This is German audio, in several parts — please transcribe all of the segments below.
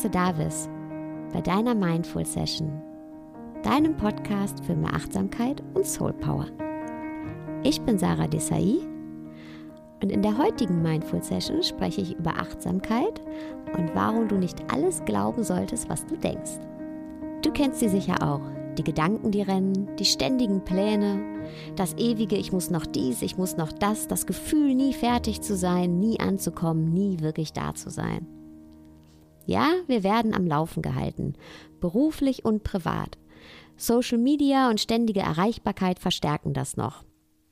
Dass du da bist bei deiner Mindful Session, deinem Podcast für mehr Achtsamkeit und Soul Power. Ich bin Sarah Desai und in der heutigen Mindful Session spreche ich über Achtsamkeit und warum du nicht alles glauben solltest, was du denkst. Du kennst sie sicher auch. Die Gedanken, die rennen, die ständigen Pläne, das ewige Ich muss noch dies, ich muss noch das, das Gefühl, nie fertig zu sein, nie anzukommen, nie wirklich da zu sein. Ja, wir werden am Laufen gehalten, beruflich und privat. Social Media und ständige Erreichbarkeit verstärken das noch.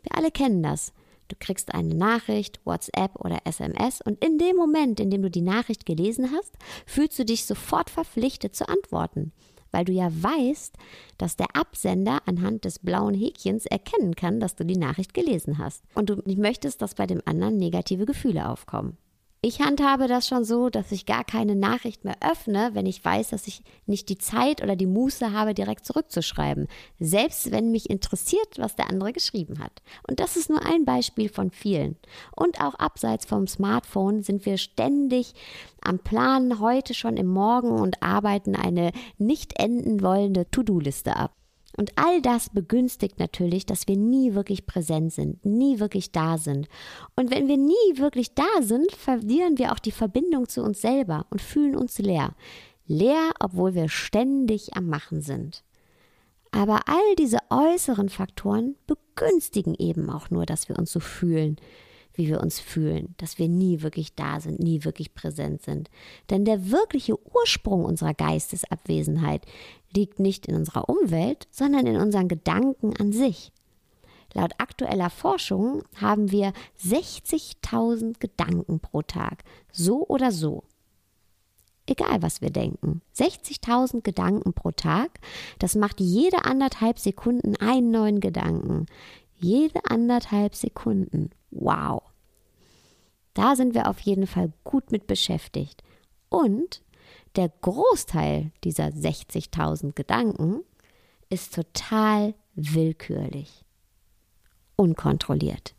Wir alle kennen das. Du kriegst eine Nachricht, WhatsApp oder SMS und in dem Moment, in dem du die Nachricht gelesen hast, fühlst du dich sofort verpflichtet zu antworten, weil du ja weißt, dass der Absender anhand des blauen Häkchens erkennen kann, dass du die Nachricht gelesen hast und du nicht möchtest, dass bei dem anderen negative Gefühle aufkommen. Ich handhabe das schon so, dass ich gar keine Nachricht mehr öffne, wenn ich weiß, dass ich nicht die Zeit oder die Muße habe, direkt zurückzuschreiben. Selbst wenn mich interessiert, was der andere geschrieben hat. Und das ist nur ein Beispiel von vielen. Und auch abseits vom Smartphone sind wir ständig am Planen heute schon im Morgen und arbeiten eine nicht enden wollende To-Do-Liste ab. Und all das begünstigt natürlich, dass wir nie wirklich präsent sind, nie wirklich da sind. Und wenn wir nie wirklich da sind, verlieren wir auch die Verbindung zu uns selber und fühlen uns leer. Leer, obwohl wir ständig am Machen sind. Aber all diese äußeren Faktoren begünstigen eben auch nur, dass wir uns so fühlen, wie wir uns fühlen, dass wir nie wirklich da sind, nie wirklich präsent sind. Denn der wirkliche Ursprung unserer Geistesabwesenheit liegt nicht in unserer Umwelt, sondern in unseren Gedanken an sich. Laut aktueller Forschung haben wir 60.000 Gedanken pro Tag, so oder so. Egal, was wir denken. 60.000 Gedanken pro Tag, das macht jede anderthalb Sekunden einen neuen Gedanken. Jede anderthalb Sekunden. Wow. Da sind wir auf jeden Fall gut mit beschäftigt. Und der Großteil dieser 60.000 Gedanken ist total willkürlich, unkontrolliert.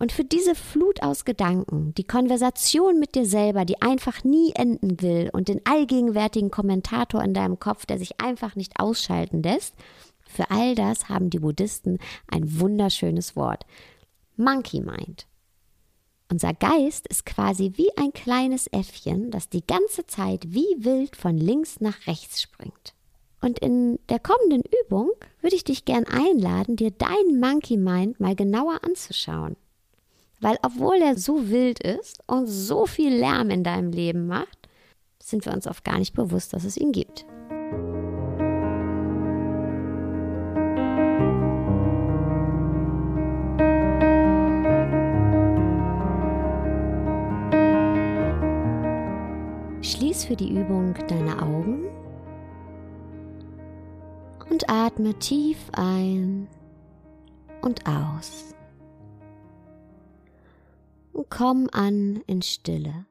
Und für diese Flut aus Gedanken, die Konversation mit dir selber, die einfach nie enden will und den allgegenwärtigen Kommentator in deinem Kopf, der sich einfach nicht ausschalten lässt, für all das haben die Buddhisten ein wunderschönes Wort. Monkey Mind. Unser Geist ist quasi wie ein kleines Äffchen, das die ganze Zeit wie wild von links nach rechts springt. Und in der kommenden Übung würde ich dich gern einladen, dir deinen Monkey Mind mal genauer anzuschauen. Weil obwohl er so wild ist und so viel Lärm in deinem Leben macht, sind wir uns oft gar nicht bewusst, dass es ihn gibt. Schließ für die Übung deine Augen und atme tief ein und aus. Und komm an in Stille.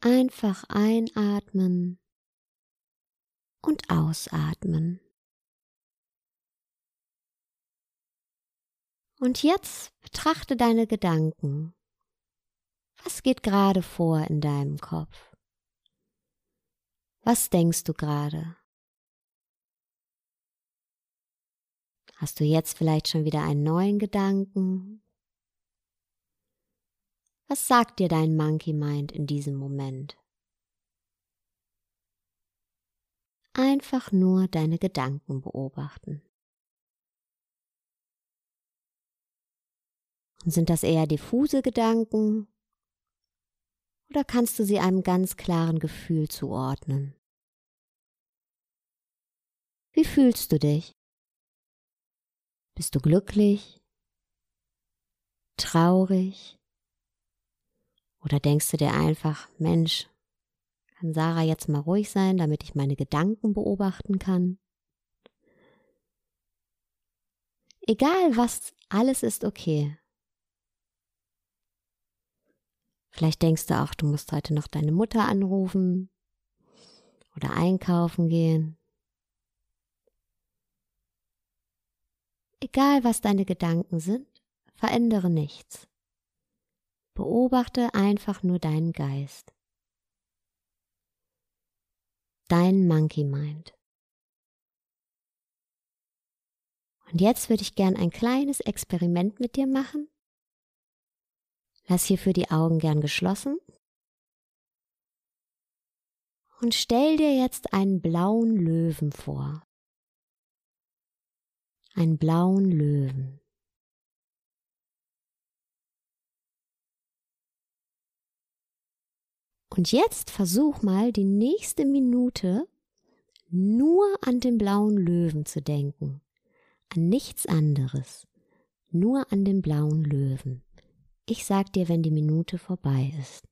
Einfach einatmen und ausatmen. Und jetzt betrachte deine Gedanken. Was geht gerade vor in deinem Kopf? Was denkst du gerade? Hast du jetzt vielleicht schon wieder einen neuen Gedanken? Was sagt dir dein Monkey Mind in diesem Moment? Einfach nur deine Gedanken beobachten. Und sind das eher diffuse Gedanken oder kannst du sie einem ganz klaren Gefühl zuordnen? Wie fühlst du dich? Bist du glücklich? Traurig? Oder denkst du dir einfach, Mensch, kann Sarah jetzt mal ruhig sein, damit ich meine Gedanken beobachten kann? Egal was, alles ist okay. Vielleicht denkst du auch, du musst heute noch deine Mutter anrufen oder einkaufen gehen. Egal was deine Gedanken sind, verändere nichts. Beobachte einfach nur deinen Geist. Dein Monkey Mind. Und jetzt würde ich gern ein kleines Experiment mit dir machen. Lass hierfür die Augen gern geschlossen. Und stell dir jetzt einen blauen Löwen vor. Einen blauen Löwen. Und jetzt versuch mal die nächste Minute nur an den blauen Löwen zu denken an nichts anderes, nur an den blauen Löwen. Ich sag dir, wenn die Minute vorbei ist.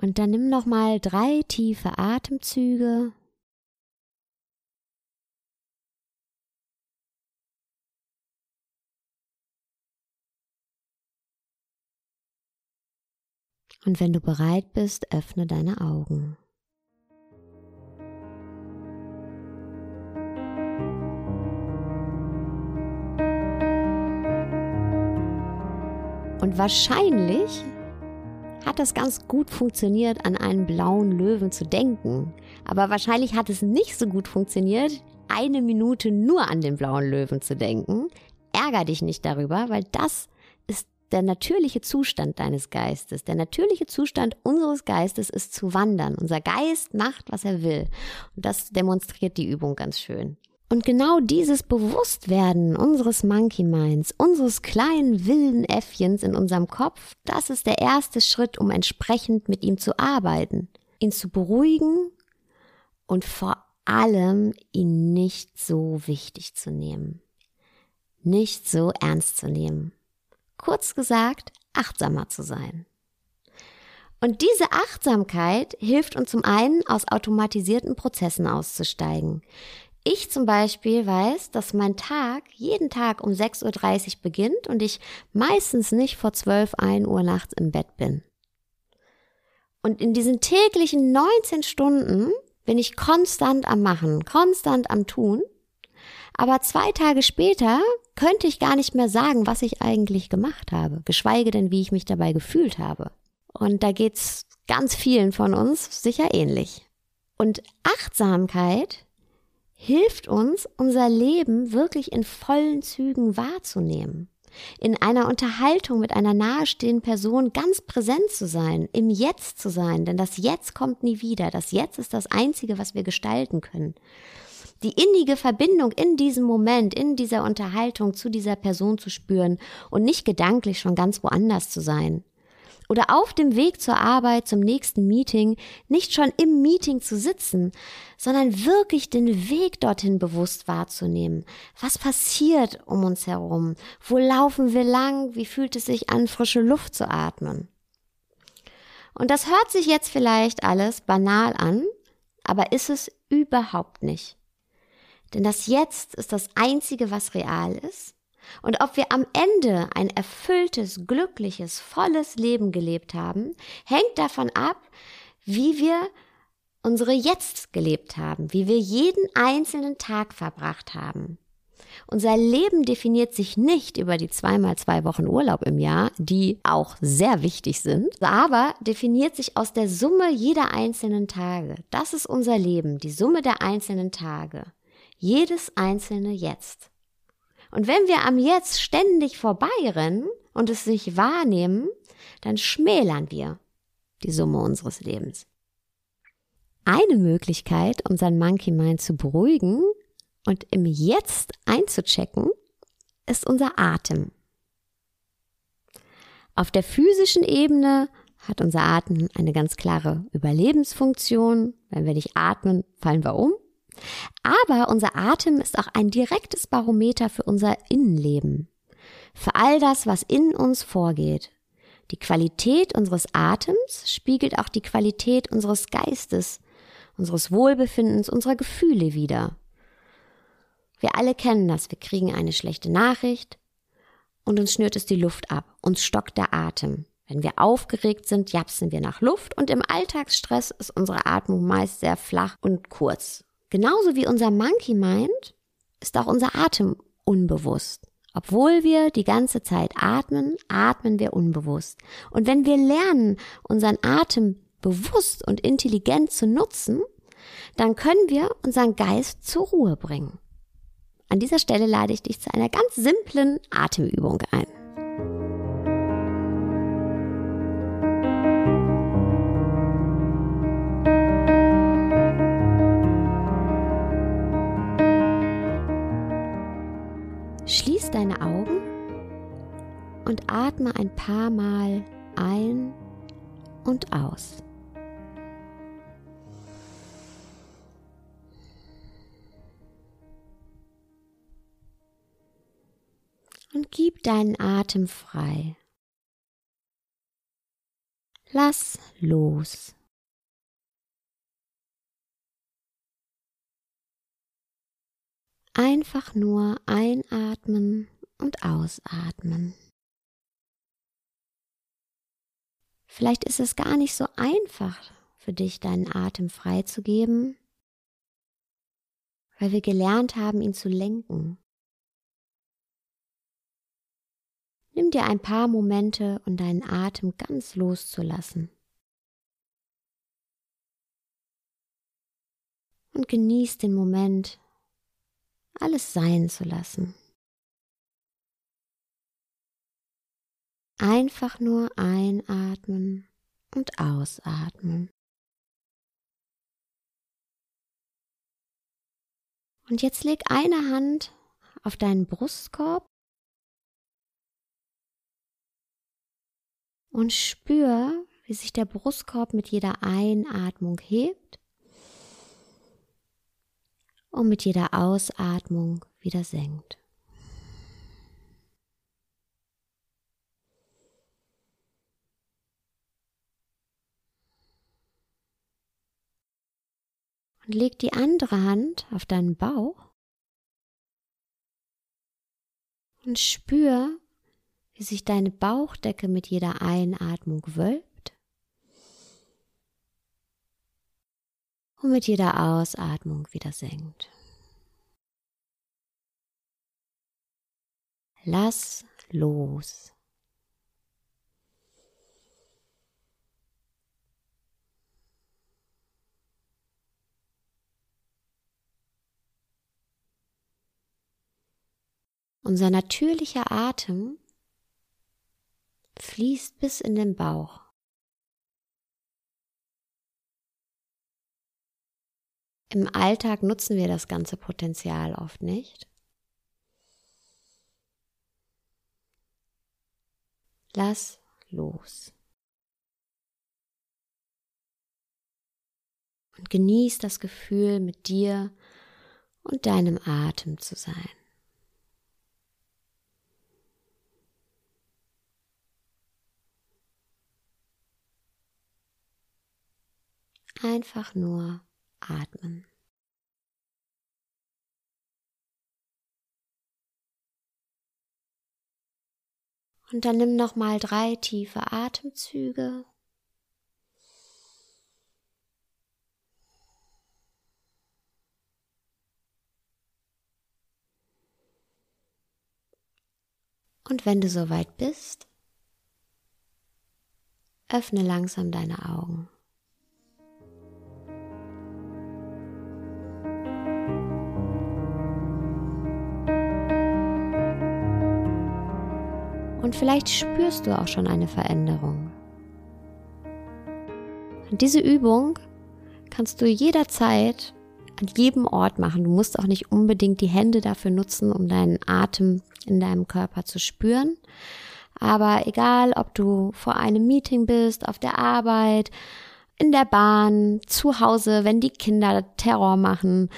Und dann nimm noch mal drei tiefe Atemzüge. Und wenn du bereit bist, öffne deine Augen. Und wahrscheinlich hat es ganz gut funktioniert, an einen blauen Löwen zu denken. Aber wahrscheinlich hat es nicht so gut funktioniert, eine Minute nur an den blauen Löwen zu denken. Ärger dich nicht darüber, weil das ist der natürliche Zustand deines Geistes. Der natürliche Zustand unseres Geistes ist zu wandern. Unser Geist macht, was er will. Und das demonstriert die Übung ganz schön. Und genau dieses Bewusstwerden unseres Monkey Minds, unseres kleinen wilden Äffchens in unserem Kopf, das ist der erste Schritt, um entsprechend mit ihm zu arbeiten, ihn zu beruhigen und vor allem ihn nicht so wichtig zu nehmen, nicht so ernst zu nehmen. Kurz gesagt, achtsamer zu sein. Und diese Achtsamkeit hilft uns zum einen, aus automatisierten Prozessen auszusteigen. Ich zum Beispiel weiß, dass mein Tag jeden Tag um 6.30 Uhr beginnt und ich meistens nicht vor 12, 1 Uhr nachts im Bett bin. Und in diesen täglichen 19 Stunden bin ich konstant am Machen, konstant am Tun. Aber zwei Tage später könnte ich gar nicht mehr sagen, was ich eigentlich gemacht habe, geschweige denn, wie ich mich dabei gefühlt habe. Und da geht's ganz vielen von uns sicher ähnlich. Und Achtsamkeit hilft uns, unser Leben wirklich in vollen Zügen wahrzunehmen. In einer Unterhaltung mit einer nahestehenden Person ganz präsent zu sein, im Jetzt zu sein, denn das Jetzt kommt nie wieder. Das Jetzt ist das Einzige, was wir gestalten können. Die innige Verbindung in diesem Moment, in dieser Unterhaltung zu dieser Person zu spüren und nicht gedanklich schon ganz woanders zu sein oder auf dem Weg zur Arbeit, zum nächsten Meeting, nicht schon im Meeting zu sitzen, sondern wirklich den Weg dorthin bewusst wahrzunehmen. Was passiert um uns herum? Wo laufen wir lang? Wie fühlt es sich an, frische Luft zu atmen? Und das hört sich jetzt vielleicht alles banal an, aber ist es überhaupt nicht. Denn das Jetzt ist das Einzige, was real ist und ob wir am Ende ein erfülltes, glückliches, volles Leben gelebt haben, hängt davon ab, wie wir unsere Jetzt gelebt haben, wie wir jeden einzelnen Tag verbracht haben. Unser Leben definiert sich nicht über die zweimal zwei Wochen Urlaub im Jahr, die auch sehr wichtig sind, aber definiert sich aus der Summe jeder einzelnen Tage. Das ist unser Leben, die Summe der einzelnen Tage. Jedes einzelne Jetzt. Und wenn wir am Jetzt ständig vorbeirennen und es nicht wahrnehmen, dann schmälern wir die Summe unseres Lebens. Eine Möglichkeit, unseren Monkey Mind zu beruhigen und im Jetzt einzuchecken, ist unser Atem. Auf der physischen Ebene hat unser Atem eine ganz klare Überlebensfunktion. Wenn wir nicht atmen, fallen wir um. Aber unser Atem ist auch ein direktes Barometer für unser Innenleben. Für all das, was in uns vorgeht. Die Qualität unseres Atems spiegelt auch die Qualität unseres Geistes, unseres Wohlbefindens, unserer Gefühle wider. Wir alle kennen das. Wir kriegen eine schlechte Nachricht und uns schnürt es die Luft ab. Uns stockt der Atem. Wenn wir aufgeregt sind, japsen wir nach Luft und im Alltagsstress ist unsere Atmung meist sehr flach und kurz. Genauso wie unser Monkey Mind ist auch unser Atem unbewusst. Obwohl wir die ganze Zeit atmen, atmen wir unbewusst. Und wenn wir lernen, unseren Atem bewusst und intelligent zu nutzen, dann können wir unseren Geist zur Ruhe bringen. An dieser Stelle lade ich dich zu einer ganz simplen Atemübung ein. Deine Augen und atme ein paar Mal ein und aus. Und gib deinen Atem frei. Lass los. Einfach nur einatmen und ausatmen. Vielleicht ist es gar nicht so einfach für dich, deinen Atem freizugeben, weil wir gelernt haben, ihn zu lenken. Nimm dir ein paar Momente, um deinen Atem ganz loszulassen. Und genieß den Moment, alles sein zu lassen. Einfach nur einatmen und ausatmen. Und jetzt leg eine Hand auf deinen Brustkorb und spür, wie sich der Brustkorb mit jeder Einatmung hebt und mit jeder Ausatmung wieder senkt. Und leg die andere Hand auf deinen Bauch und spür, wie sich deine Bauchdecke mit jeder Einatmung wölbt und mit jeder Ausatmung wieder senkt. Lass los. Unser natürlicher Atem fließt bis in den Bauch. Im Alltag nutzen wir das ganze Potenzial oft nicht. Lass los. Und genieß das Gefühl, mit dir und deinem Atem zu sein. Einfach nur atmen. Und dann nimm noch mal drei tiefe Atemzüge. Und wenn du soweit bist, öffne langsam deine Augen. Und vielleicht spürst du auch schon eine Veränderung. Und diese Übung kannst du jederzeit an jedem Ort machen. Du musst auch nicht unbedingt die Hände dafür nutzen, um deinen Atem in deinem Körper zu spüren. Aber egal, ob du vor einem Meeting bist, auf der Arbeit, in der Bahn, zu Hause, wenn die Kinder Terror machen,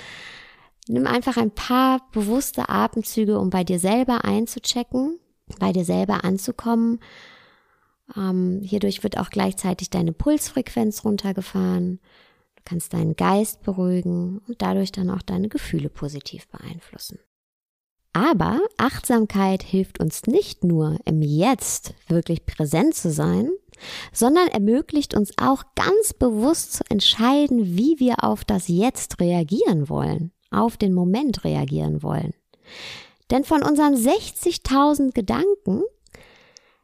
nimm einfach ein paar bewusste Atemzüge, um bei dir selber einzuchecken, bei dir selber anzukommen. Ähm, hierdurch wird auch gleichzeitig deine Pulsfrequenz runtergefahren. Du kannst deinen Geist beruhigen und dadurch dann auch deine Gefühle positiv beeinflussen. Aber Achtsamkeit hilft uns nicht nur im Jetzt wirklich präsent zu sein, sondern ermöglicht uns auch ganz bewusst zu entscheiden, wie wir auf das Jetzt reagieren wollen, auf den Moment reagieren wollen. Denn von unseren 60.000 Gedanken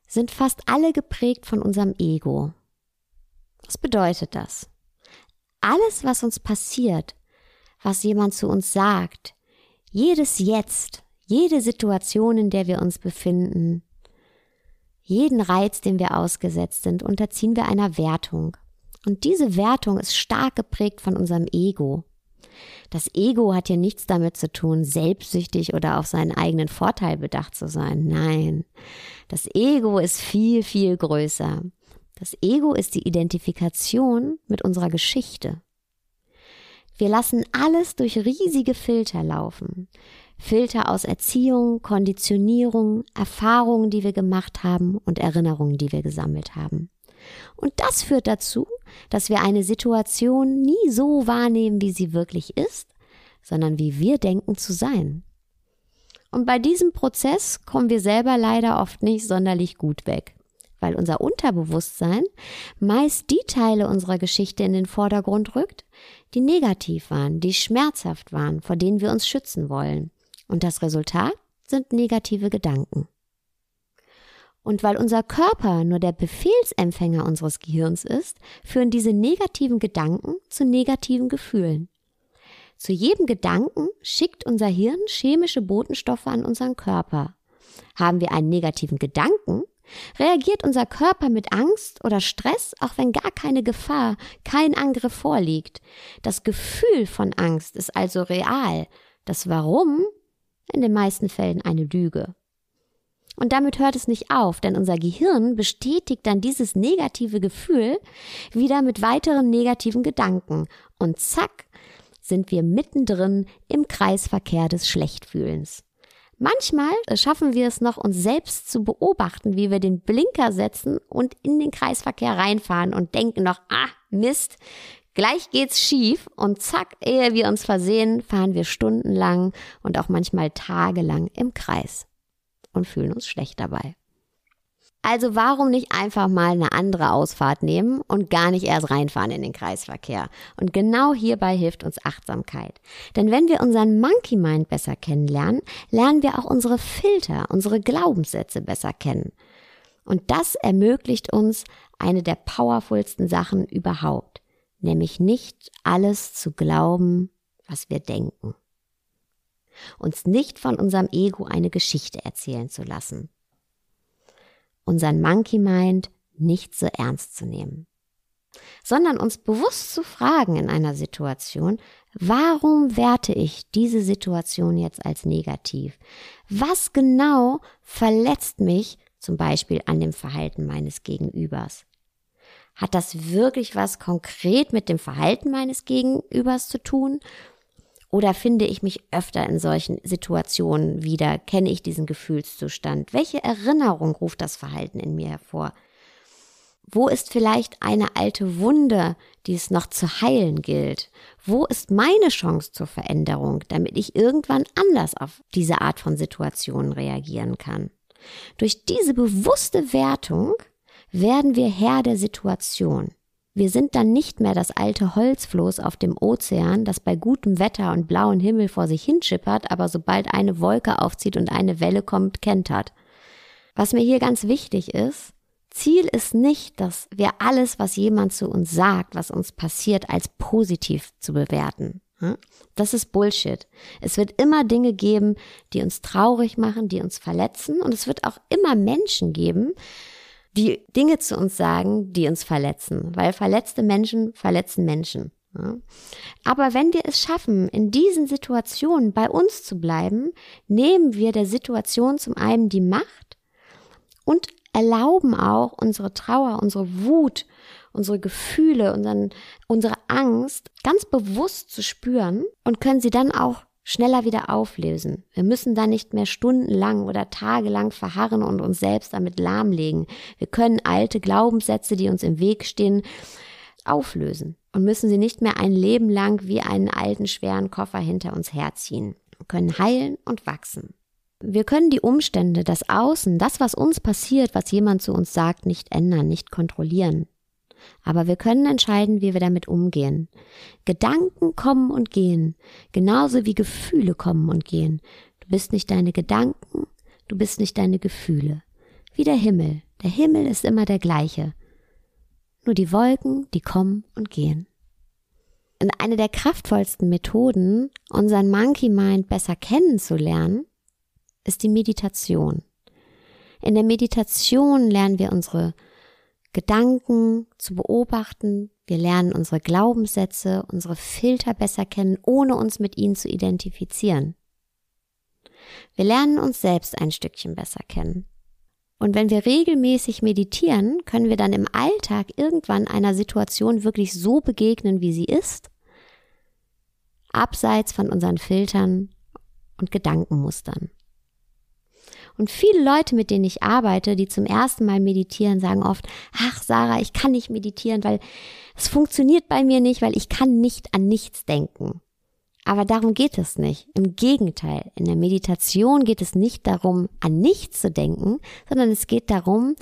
sind fast alle geprägt von unserem Ego. Was bedeutet das? Alles, was uns passiert, was jemand zu uns sagt, jedes Jetzt, jede Situation, in der wir uns befinden, jeden Reiz, dem wir ausgesetzt sind, unterziehen wir einer Wertung. Und diese Wertung ist stark geprägt von unserem Ego. Das Ego hat hier nichts damit zu tun, selbstsüchtig oder auf seinen eigenen Vorteil bedacht zu sein. Nein, das Ego ist viel, viel größer. Das Ego ist die Identifikation mit unserer Geschichte. Wir lassen alles durch riesige Filter laufen. Filter aus Erziehung, Konditionierung, Erfahrungen, die wir gemacht haben und Erinnerungen, die wir gesammelt haben. Und das führt dazu, dass wir eine Situation nie so wahrnehmen, wie sie wirklich ist, sondern wie wir denken zu sein. Und bei diesem Prozess kommen wir selber leider oft nicht sonderlich gut weg weil unser Unterbewusstsein meist die Teile unserer Geschichte in den Vordergrund rückt, die negativ waren, die schmerzhaft waren, vor denen wir uns schützen wollen. Und das Resultat sind negative Gedanken. Und weil unser Körper nur der Befehlsempfänger unseres Gehirns ist, führen diese negativen Gedanken zu negativen Gefühlen. Zu jedem Gedanken schickt unser Hirn chemische Botenstoffe an unseren Körper. Haben wir einen negativen Gedanken, Reagiert unser Körper mit Angst oder Stress, auch wenn gar keine Gefahr, kein Angriff vorliegt? Das Gefühl von Angst ist also real. Das Warum in den meisten Fällen eine Lüge. Und damit hört es nicht auf, denn unser Gehirn bestätigt dann dieses negative Gefühl wieder mit weiteren negativen Gedanken. Und zack, sind wir mittendrin im Kreisverkehr des Schlechtfühlens. Manchmal schaffen wir es noch, uns selbst zu beobachten, wie wir den Blinker setzen und in den Kreisverkehr reinfahren und denken noch, ah, Mist, gleich geht's schief und zack, ehe wir uns versehen, fahren wir stundenlang und auch manchmal tagelang im Kreis und fühlen uns schlecht dabei. Also warum nicht einfach mal eine andere Ausfahrt nehmen und gar nicht erst reinfahren in den Kreisverkehr? Und genau hierbei hilft uns Achtsamkeit. Denn wenn wir unseren Monkey Mind besser kennenlernen, lernen wir auch unsere Filter, unsere Glaubenssätze besser kennen. Und das ermöglicht uns eine der powerfulsten Sachen überhaupt, nämlich nicht alles zu glauben, was wir denken. Uns nicht von unserem Ego eine Geschichte erzählen zu lassen unseren Monkey Mind nicht so ernst zu nehmen, sondern uns bewusst zu fragen in einer Situation, warum werte ich diese Situation jetzt als negativ? Was genau verletzt mich zum Beispiel an dem Verhalten meines Gegenübers? Hat das wirklich was konkret mit dem Verhalten meines Gegenübers zu tun? Oder finde ich mich öfter in solchen Situationen wieder? Kenne ich diesen Gefühlszustand? Welche Erinnerung ruft das Verhalten in mir hervor? Wo ist vielleicht eine alte Wunde, die es noch zu heilen gilt? Wo ist meine Chance zur Veränderung, damit ich irgendwann anders auf diese Art von Situationen reagieren kann? Durch diese bewusste Wertung werden wir Herr der Situation. Wir sind dann nicht mehr das alte Holzfloß auf dem Ozean, das bei gutem Wetter und blauem Himmel vor sich hinschippert, aber sobald eine Wolke aufzieht und eine Welle kommt, kentert. Was mir hier ganz wichtig ist, Ziel ist nicht, dass wir alles, was jemand zu uns sagt, was uns passiert, als positiv zu bewerten. Das ist Bullshit. Es wird immer Dinge geben, die uns traurig machen, die uns verletzen. Und es wird auch immer Menschen geben, die Dinge zu uns sagen, die uns verletzen. Weil verletzte Menschen verletzen Menschen. Aber wenn wir es schaffen, in diesen Situationen bei uns zu bleiben, nehmen wir der Situation zum einen die Macht und erlauben auch unsere Trauer, unsere Wut, unsere Gefühle, unseren, unsere Angst ganz bewusst zu spüren und können sie dann auch schneller wieder auflösen. Wir müssen da nicht mehr stundenlang oder tagelang verharren und uns selbst damit lahmlegen. Wir können alte Glaubenssätze, die uns im Weg stehen, auflösen und müssen sie nicht mehr ein Leben lang wie einen alten schweren Koffer hinter uns herziehen. Wir können heilen und wachsen. Wir können die Umstände, das Außen, das, was uns passiert, was jemand zu uns sagt, nicht ändern, nicht kontrollieren. Aber wir können entscheiden, wie wir damit umgehen. Gedanken kommen und gehen, genauso wie Gefühle kommen und gehen. Du bist nicht deine Gedanken, du bist nicht deine Gefühle. Wie der Himmel. Der Himmel ist immer der gleiche. Nur die Wolken, die kommen und gehen. Und eine der kraftvollsten Methoden, unseren Monkey Mind besser kennenzulernen, ist die Meditation. In der Meditation lernen wir unsere Gedanken zu beobachten, wir lernen unsere Glaubenssätze, unsere Filter besser kennen, ohne uns mit ihnen zu identifizieren. Wir lernen uns selbst ein Stückchen besser kennen. Und wenn wir regelmäßig meditieren, können wir dann im Alltag irgendwann einer Situation wirklich so begegnen, wie sie ist, abseits von unseren Filtern und Gedankenmustern. Und viele Leute, mit denen ich arbeite, die zum ersten Mal meditieren, sagen oft, ach Sarah, ich kann nicht meditieren, weil es funktioniert bei mir nicht, weil ich kann nicht an nichts denken. Aber darum geht es nicht. Im Gegenteil, in der Meditation geht es nicht darum, an nichts zu denken, sondern es geht darum,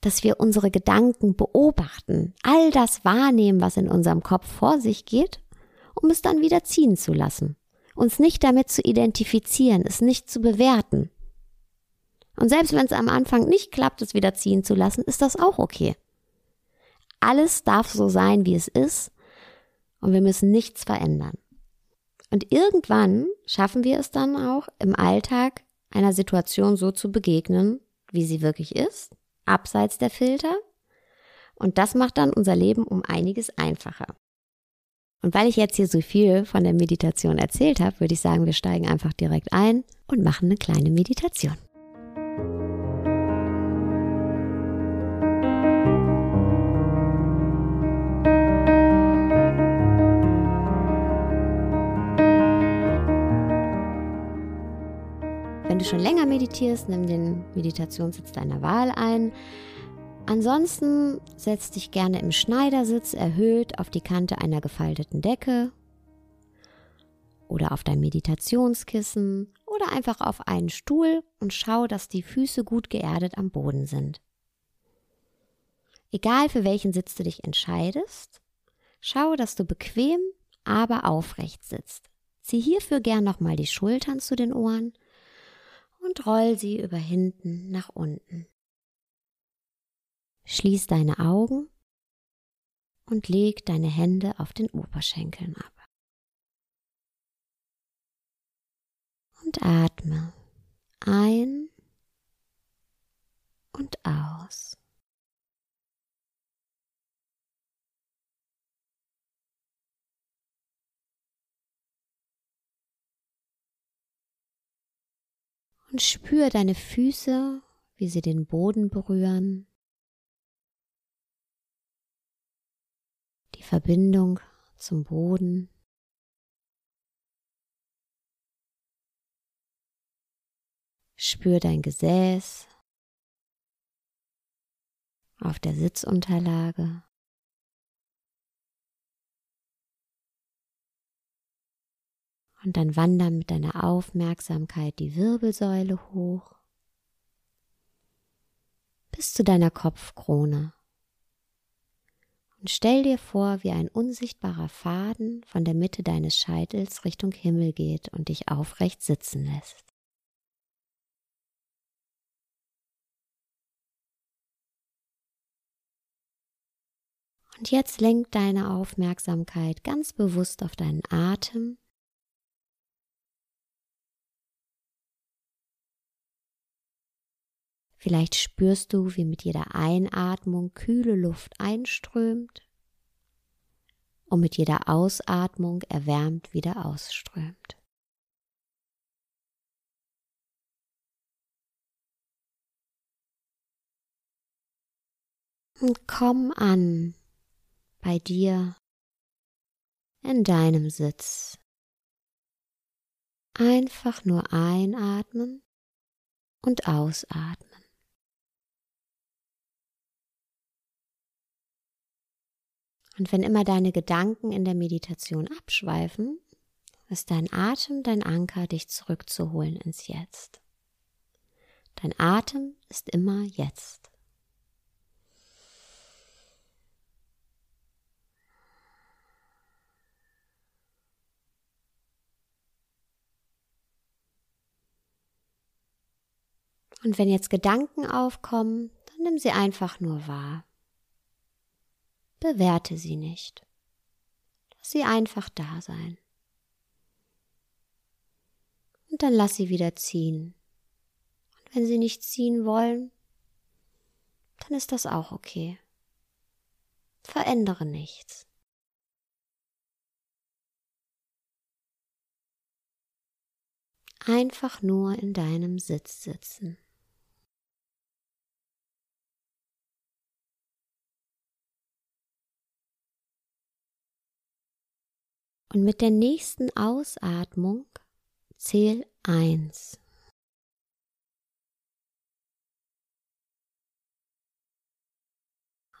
dass wir unsere Gedanken beobachten, all das wahrnehmen, was in unserem Kopf vor sich geht, um es dann wieder ziehen zu lassen. Uns nicht damit zu identifizieren, es nicht zu bewerten. Und selbst wenn es am Anfang nicht klappt, es wieder ziehen zu lassen, ist das auch okay. Alles darf so sein, wie es ist, und wir müssen nichts verändern. Und irgendwann schaffen wir es dann auch im Alltag einer Situation so zu begegnen, wie sie wirklich ist, abseits der Filter. Und das macht dann unser Leben um einiges einfacher. Und weil ich jetzt hier so viel von der Meditation erzählt habe, würde ich sagen, wir steigen einfach direkt ein und machen eine kleine Meditation. Wenn du schon länger meditierst, nimm den Meditationssitz deiner Wahl ein. Ansonsten setz dich gerne im Schneidersitz erhöht auf die Kante einer gefalteten Decke oder auf dein Meditationskissen oder einfach auf einen Stuhl und schau, dass die Füße gut geerdet am Boden sind. Egal für welchen Sitz du dich entscheidest, schau, dass du bequem, aber aufrecht sitzt. Zieh hierfür gern nochmal die Schultern zu den Ohren und roll sie über hinten nach unten. Schließ deine Augen und leg deine Hände auf den Oberschenkeln ab. Und atme ein und aus. und spür deine Füße, wie sie den Boden berühren. Die Verbindung zum Boden. Spür dein Gesäß auf der Sitzunterlage. Und dann wandern mit deiner Aufmerksamkeit die Wirbelsäule hoch bis zu deiner Kopfkrone. Und stell dir vor, wie ein unsichtbarer Faden von der Mitte deines Scheitels Richtung Himmel geht und dich aufrecht sitzen lässt. Und jetzt lenk deine Aufmerksamkeit ganz bewusst auf deinen Atem. Vielleicht spürst du, wie mit jeder Einatmung kühle Luft einströmt und mit jeder Ausatmung erwärmt wieder ausströmt. Und komm an bei dir in deinem Sitz. Einfach nur einatmen und ausatmen. Und wenn immer deine Gedanken in der Meditation abschweifen, ist dein Atem dein Anker, dich zurückzuholen ins Jetzt. Dein Atem ist immer jetzt. Und wenn jetzt Gedanken aufkommen, dann nimm sie einfach nur wahr. Bewerte sie nicht. Lass sie einfach da sein. Und dann lass sie wieder ziehen. Und wenn sie nicht ziehen wollen, dann ist das auch okay. Verändere nichts. Einfach nur in deinem Sitz sitzen. Und mit der nächsten Ausatmung zähl eins.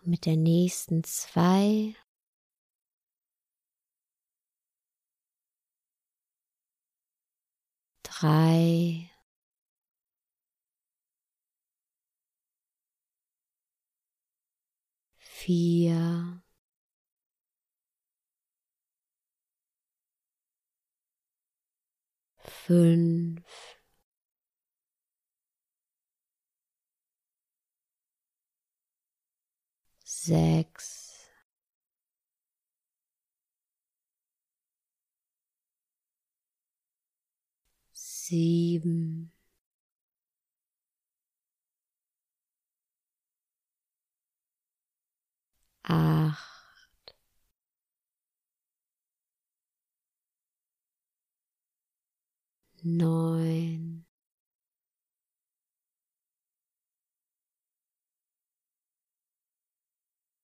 Mit der nächsten zwei. Drei. Vier. Fünf, sechs, sieben, acht, neun,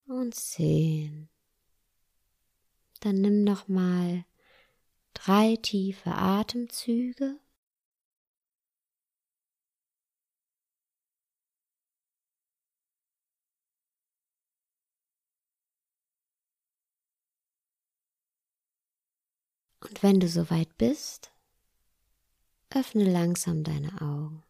und zehn. Dann nimm noch mal drei tiefe Atemzüge. Und wenn du soweit bist, Öffne langsam deine Augen.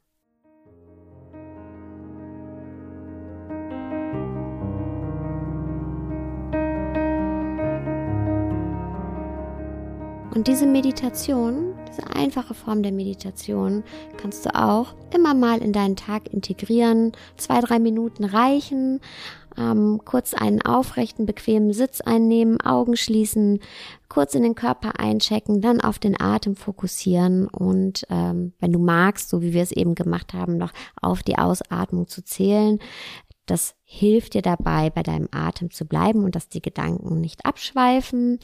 Und diese Meditation, diese einfache Form der Meditation, kannst du auch immer mal in deinen Tag integrieren. Zwei, drei Minuten reichen. Ähm, kurz einen aufrechten, bequemen Sitz einnehmen, Augen schließen, kurz in den Körper einchecken, dann auf den Atem fokussieren und ähm, wenn du magst, so wie wir es eben gemacht haben, noch auf die Ausatmung zu zählen. Das hilft dir dabei, bei deinem Atem zu bleiben und dass die Gedanken nicht abschweifen.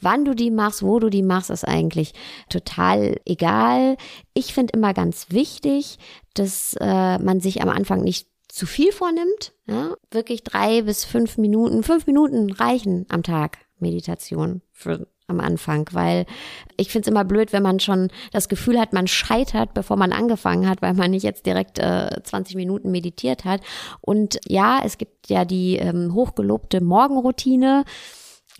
Wann du die machst, wo du die machst, ist eigentlich total egal. Ich finde immer ganz wichtig, dass äh, man sich am Anfang nicht zu viel vornimmt. Ja? Wirklich drei bis fünf Minuten, fünf Minuten reichen am Tag Meditation für am Anfang, weil ich finde es immer blöd, wenn man schon das Gefühl hat, man scheitert, bevor man angefangen hat, weil man nicht jetzt direkt äh, 20 Minuten meditiert hat. Und ja, es gibt ja die ähm, hochgelobte Morgenroutine.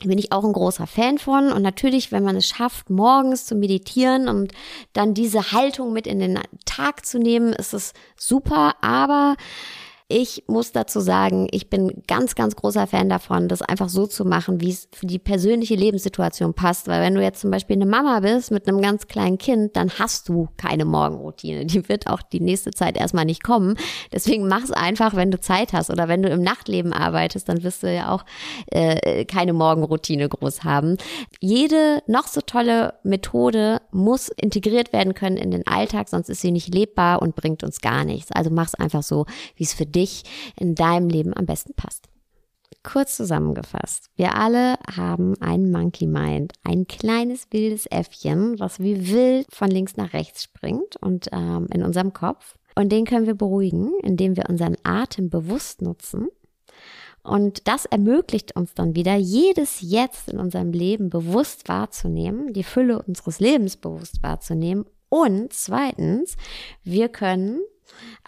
Bin ich auch ein großer Fan von. Und natürlich, wenn man es schafft, morgens zu meditieren und dann diese Haltung mit in den Tag zu nehmen, ist es super. Aber ich muss dazu sagen, ich bin ganz, ganz großer Fan davon, das einfach so zu machen, wie es für die persönliche Lebenssituation passt. Weil wenn du jetzt zum Beispiel eine Mama bist mit einem ganz kleinen Kind, dann hast du keine Morgenroutine. Die wird auch die nächste Zeit erstmal nicht kommen. Deswegen mach es einfach, wenn du Zeit hast. Oder wenn du im Nachtleben arbeitest, dann wirst du ja auch äh, keine Morgenroutine groß haben. Jede noch so tolle Methode muss integriert werden können in den Alltag, sonst ist sie nicht lebbar und bringt uns gar nichts. Also mach es einfach so, wie es für dich dich in deinem Leben am besten passt. Kurz zusammengefasst, wir alle haben ein Monkey Mind, ein kleines wildes Äffchen, was wie wild von links nach rechts springt und ähm, in unserem Kopf. Und den können wir beruhigen, indem wir unseren Atem bewusst nutzen. Und das ermöglicht uns dann wieder, jedes Jetzt in unserem Leben bewusst wahrzunehmen, die Fülle unseres Lebens bewusst wahrzunehmen. Und zweitens, wir können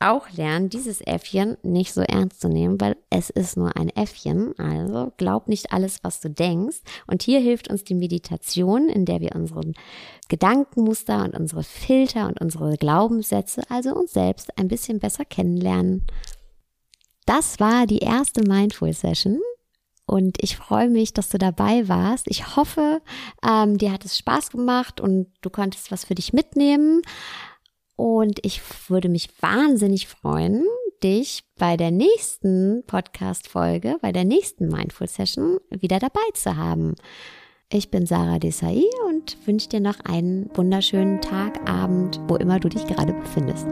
auch lernen, dieses Äffchen nicht so ernst zu nehmen, weil es ist nur ein Äffchen. Also glaub nicht alles, was du denkst. Und hier hilft uns die Meditation, in der wir unseren Gedankenmuster und unsere Filter und unsere Glaubenssätze, also uns selbst, ein bisschen besser kennenlernen. Das war die erste Mindful Session. Und ich freue mich, dass du dabei warst. Ich hoffe, ähm, dir hat es Spaß gemacht und du konntest was für dich mitnehmen. Und ich würde mich wahnsinnig freuen, dich bei der nächsten Podcast-Folge, bei der nächsten Mindful Session wieder dabei zu haben. Ich bin Sarah Desai und wünsche dir noch einen wunderschönen Tag, Abend, wo immer du dich gerade befindest.